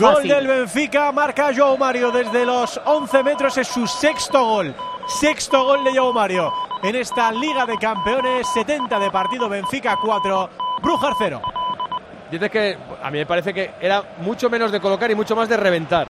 Gol del Benfica, marca Joao Mario desde los 11 metros, es su sexto gol. Sexto gol de Joao Mario en esta Liga de Campeones, 70 de partido, Benfica 4, Brujas 0. Dices que a mí me parece que era mucho menos de colocar y mucho más de reventar.